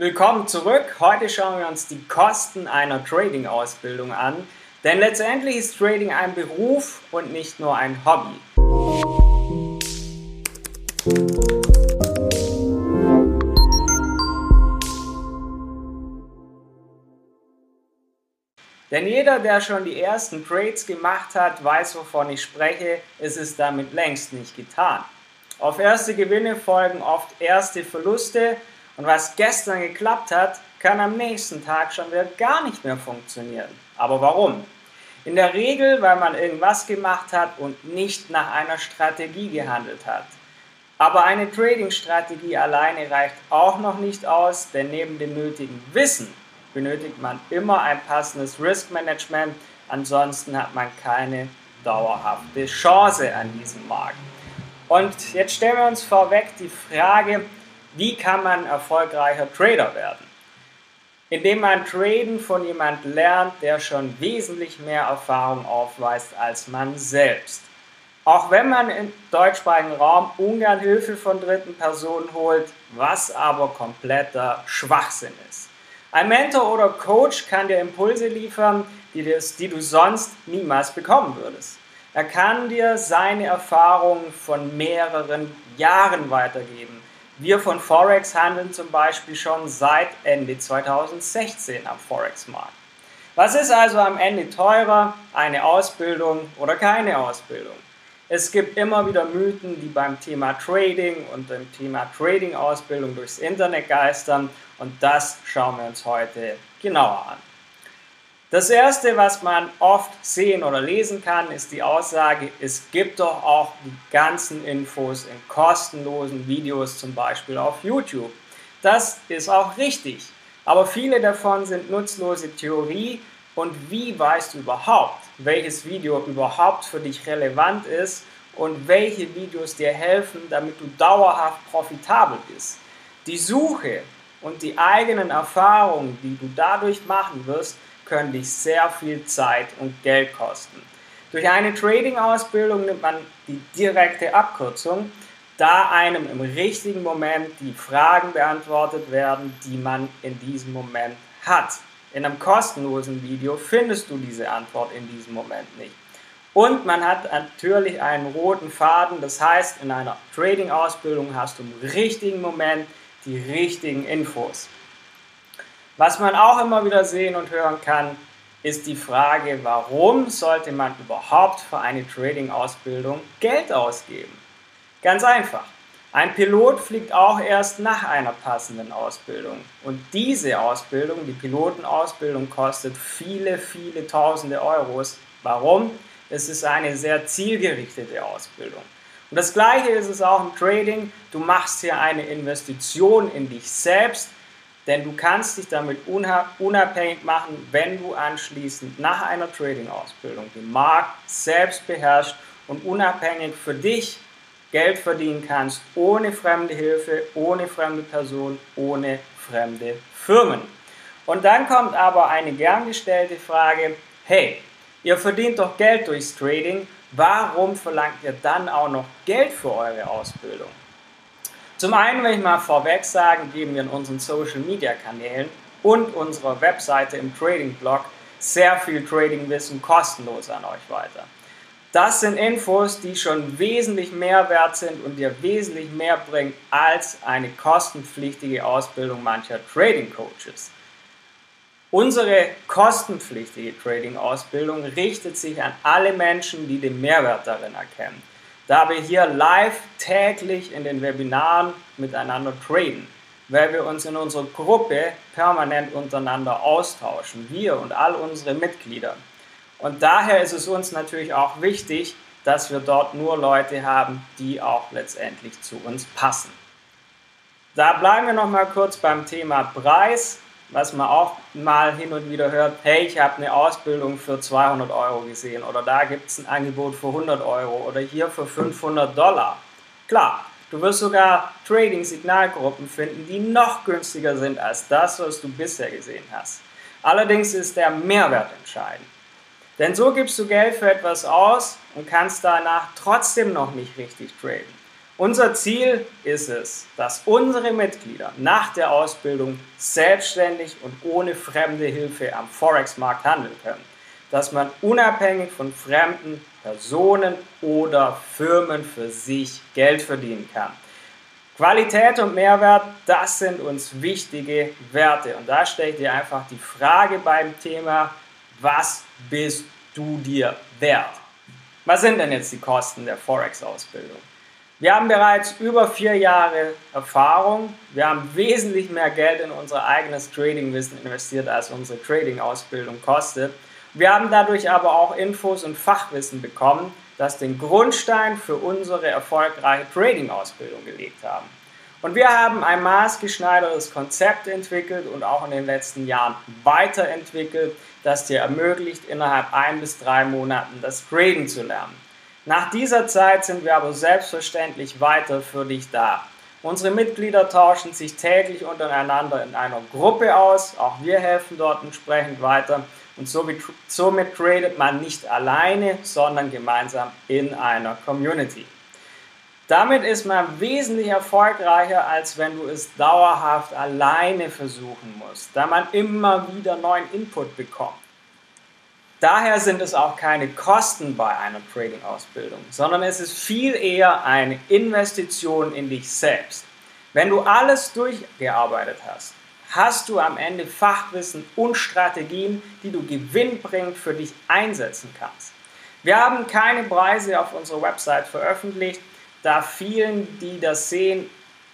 Willkommen zurück. Heute schauen wir uns die Kosten einer Trading-Ausbildung an. Denn letztendlich ist Trading ein Beruf und nicht nur ein Hobby. Denn jeder, der schon die ersten Trades gemacht hat, weiß, wovon ich spreche. Es ist damit längst nicht getan. Auf erste Gewinne folgen oft erste Verluste und was gestern geklappt hat, kann am nächsten Tag schon wieder gar nicht mehr funktionieren. Aber warum? In der Regel, weil man irgendwas gemacht hat und nicht nach einer Strategie gehandelt hat. Aber eine Trading-Strategie alleine reicht auch noch nicht aus, denn neben dem nötigen Wissen benötigt man immer ein passendes Risk-Management, ansonsten hat man keine dauerhafte Chance an diesem Markt. Und jetzt stellen wir uns vorweg die Frage, wie kann man erfolgreicher Trader werden? Indem man Traden von jemandem lernt, der schon wesentlich mehr Erfahrung aufweist als man selbst. Auch wenn man im deutschsprachigen Raum ungern Hilfe von dritten Personen holt, was aber kompletter Schwachsinn ist. Ein Mentor oder Coach kann dir Impulse liefern, die, du sonst niemals bekommen würdest. Er kann dir seine Erfahrungen von mehreren Jahren weitergeben wir von Forex handeln zum Beispiel schon seit Ende 2016 am Forex-Markt. Was ist also am Ende teurer, eine Ausbildung oder keine Ausbildung? Es gibt immer wieder Mythen, die beim Thema Trading und dem Thema Trading-Ausbildung durchs Internet geistern und das schauen wir uns heute genauer an. Das erste, was man oft sehen oder lesen kann, ist die Aussage, es gibt doch auch die ganzen Infos in kostenlosen Videos, zum Beispiel auf YouTube. Das ist auch richtig, aber viele davon sind nutzlose Theorie und wie weißt du überhaupt, welches Video überhaupt für dich relevant ist und welche Videos dir helfen, damit du dauerhaft profitabel bist. Die Suche und die eigenen Erfahrungen, die du dadurch machen wirst, können dich sehr viel Zeit und Geld kosten. Durch eine Trading-Ausbildung nimmt man die direkte Abkürzung, da einem im richtigen Moment die Fragen beantwortet werden, die man in diesem Moment hat. In einem kostenlosen Video findest du diese Antwort in diesem Moment nicht. Und man hat natürlich einen roten Faden, das heißt, in einer Trading-Ausbildung hast du im richtigen Moment die richtigen Infos. Was man auch immer wieder sehen und hören kann, ist die Frage, warum sollte man überhaupt für eine Trading-Ausbildung Geld ausgeben? Ganz einfach. Ein Pilot fliegt auch erst nach einer passenden Ausbildung. Und diese Ausbildung, die Pilotenausbildung, kostet viele, viele tausende Euros. Warum? Es ist eine sehr zielgerichtete Ausbildung. Und das gleiche ist es auch im Trading. Du machst hier eine Investition in dich selbst denn du kannst dich damit unabhängig machen, wenn du anschließend nach einer Trading-Ausbildung den Markt selbst beherrschst und unabhängig für dich Geld verdienen kannst, ohne fremde Hilfe, ohne fremde Personen, ohne fremde Firmen. Und dann kommt aber eine gern gestellte Frage, hey, ihr verdient doch Geld durchs Trading, warum verlangt ihr dann auch noch Geld für eure Ausbildung? Zum einen will ich mal vorweg sagen, geben wir in unseren Social Media Kanälen und unserer Webseite im Trading Blog sehr viel Trading-Wissen kostenlos an euch weiter. Das sind Infos, die schon wesentlich mehr wert sind und dir wesentlich mehr bringen als eine kostenpflichtige Ausbildung mancher Trading Coaches. Unsere kostenpflichtige Trading-Ausbildung richtet sich an alle Menschen, die den Mehrwert darin erkennen da wir hier live täglich in den Webinaren miteinander traden, weil wir uns in unserer Gruppe permanent untereinander austauschen, wir und all unsere Mitglieder. Und daher ist es uns natürlich auch wichtig, dass wir dort nur Leute haben, die auch letztendlich zu uns passen. Da bleiben wir noch mal kurz beim Thema Preis was man auch mal hin und wieder hört, hey, ich habe eine Ausbildung für 200 Euro gesehen oder da gibt es ein Angebot für 100 Euro oder hier für 500 Dollar. Klar, du wirst sogar Trading-Signalgruppen finden, die noch günstiger sind als das, was du bisher gesehen hast. Allerdings ist der Mehrwert entscheidend. Denn so gibst du Geld für etwas aus und kannst danach trotzdem noch nicht richtig traden. Unser Ziel ist es, dass unsere Mitglieder nach der Ausbildung selbstständig und ohne fremde Hilfe am Forex-Markt handeln können. Dass man unabhängig von fremden Personen oder Firmen für sich Geld verdienen kann. Qualität und Mehrwert, das sind uns wichtige Werte. Und da stelle ich dir einfach die Frage beim Thema, was bist du dir wert? Was sind denn jetzt die Kosten der Forex-Ausbildung? Wir haben bereits über vier Jahre Erfahrung. Wir haben wesentlich mehr Geld in unser eigenes Trading-Wissen investiert, als unsere Trading-Ausbildung kostet. Wir haben dadurch aber auch Infos und Fachwissen bekommen, das den Grundstein für unsere erfolgreiche Trading-Ausbildung gelegt haben. Und wir haben ein maßgeschneidertes Konzept entwickelt und auch in den letzten Jahren weiterentwickelt, das dir ermöglicht, innerhalb ein bis drei Monaten das Trading zu lernen. Nach dieser Zeit sind wir aber selbstverständlich weiter für dich da. Unsere Mitglieder tauschen sich täglich untereinander in einer Gruppe aus. Auch wir helfen dort entsprechend weiter. Und somit, tradet man nicht alleine, sondern gemeinsam in einer Community. Damit ist man wesentlich erfolgreicher, als wenn du es dauerhaft alleine versuchen musst, da man immer wieder neuen Input bekommt. Daher sind es auch keine Kosten bei einer Trading-Ausbildung, sondern es ist viel eher eine Investition in dich selbst. Wenn du alles durchgearbeitet hast, hast du am Ende Fachwissen und Strategien, die du gewinnbringend für dich einsetzen kannst. Wir haben keine Preise auf unserer Website veröffentlicht, da vielen, die das sehen,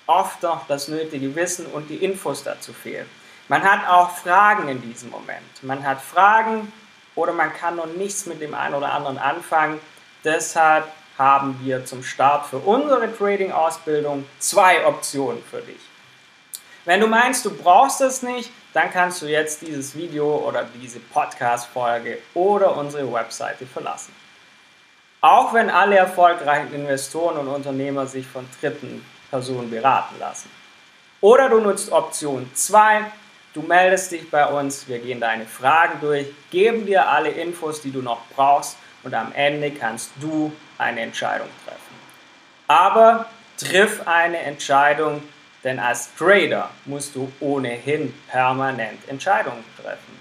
oft noch das nötige Wissen und die Infos dazu fehlen. Man hat auch Fragen in diesem Moment. Man hat Fragen, oder man kann noch nichts mit dem einen oder anderen anfangen. Deshalb haben wir zum Start für unsere Trading-Ausbildung zwei Optionen für dich. Wenn du meinst, du brauchst es nicht, dann kannst du jetzt dieses Video oder diese Podcast-Folge oder unsere Webseite verlassen. Auch wenn alle erfolgreichen Investoren und Unternehmer sich von dritten Personen beraten lassen. Oder du nutzt Option 2, Du meldest dich bei uns, wir gehen deine Fragen durch, geben dir alle Infos, die du noch brauchst und am Ende kannst du eine Entscheidung treffen. Aber triff eine Entscheidung, denn als Trader musst du ohnehin permanent Entscheidungen treffen.